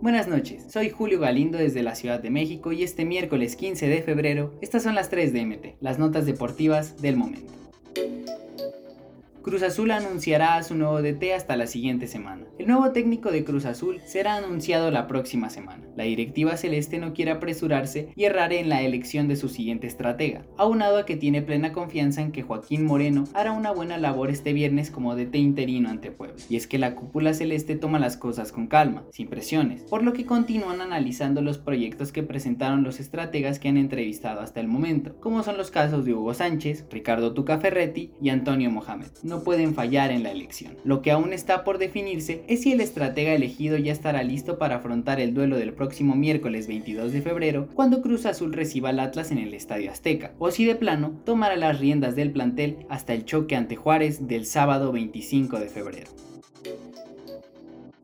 Buenas noches, soy Julio Galindo desde la Ciudad de México y este miércoles 15 de febrero estas son las 3 de MT, las notas deportivas del momento. Cruz Azul anunciará a su nuevo DT hasta la siguiente semana. El nuevo técnico de Cruz Azul será anunciado la próxima semana. La directiva celeste no quiere apresurarse y errar en la elección de su siguiente estratega, aunado a que tiene plena confianza en que Joaquín Moreno hará una buena labor este viernes como DT interino ante Puebla. Y es que la cúpula celeste toma las cosas con calma, sin presiones, por lo que continúan analizando los proyectos que presentaron los estrategas que han entrevistado hasta el momento, como son los casos de Hugo Sánchez, Ricardo Tuca Ferretti y Antonio Mohamed no pueden fallar en la elección. Lo que aún está por definirse es si el estratega elegido ya estará listo para afrontar el duelo del próximo miércoles 22 de febrero cuando Cruz Azul reciba al Atlas en el Estadio Azteca, o si de plano tomará las riendas del plantel hasta el choque ante Juárez del sábado 25 de febrero.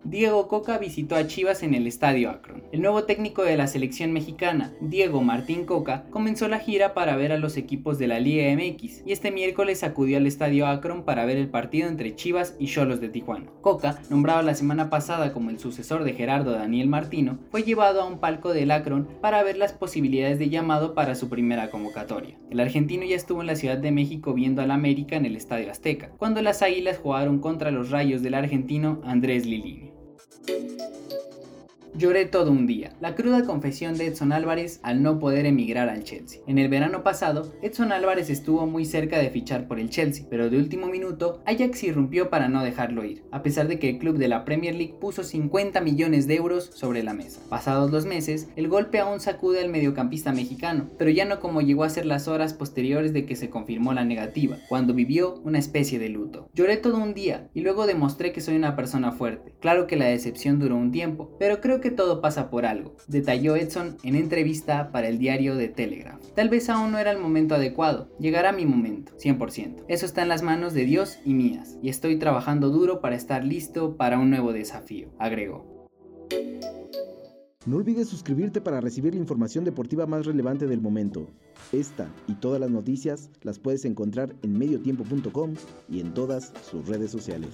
Diego Coca visitó a Chivas en el Estadio Akron. El nuevo técnico de la selección mexicana, Diego Martín Coca, comenzó la gira para ver a los equipos de la Liga MX y este miércoles acudió al Estadio Akron para ver el partido entre Chivas y Cholos de Tijuana. Coca, nombrado la semana pasada como el sucesor de Gerardo Daniel Martino, fue llevado a un palco del Akron para ver las posibilidades de llamado para su primera convocatoria. El argentino ya estuvo en la Ciudad de México viendo al América en el Estadio Azteca, cuando las Águilas jugaron contra los Rayos del argentino Andrés Lilini. Thank you. Lloré todo un día. La cruda confesión de Edson Álvarez al no poder emigrar al Chelsea. En el verano pasado, Edson Álvarez estuvo muy cerca de fichar por el Chelsea, pero de último minuto, Ajax irrumpió para no dejarlo ir, a pesar de que el club de la Premier League puso 50 millones de euros sobre la mesa. Pasados dos meses, el golpe aún sacude al mediocampista mexicano, pero ya no como llegó a ser las horas posteriores de que se confirmó la negativa, cuando vivió una especie de luto. Lloré todo un día y luego demostré que soy una persona fuerte. Claro que la decepción duró un tiempo, pero creo que todo pasa por algo, detalló Edson en entrevista para el diario de Telegraph. Tal vez aún no era el momento adecuado, llegará mi momento, 100%. Eso está en las manos de Dios y mías, y estoy trabajando duro para estar listo para un nuevo desafío, agregó. No olvides suscribirte para recibir la información deportiva más relevante del momento. Esta y todas las noticias las puedes encontrar en mediotiempo.com y en todas sus redes sociales.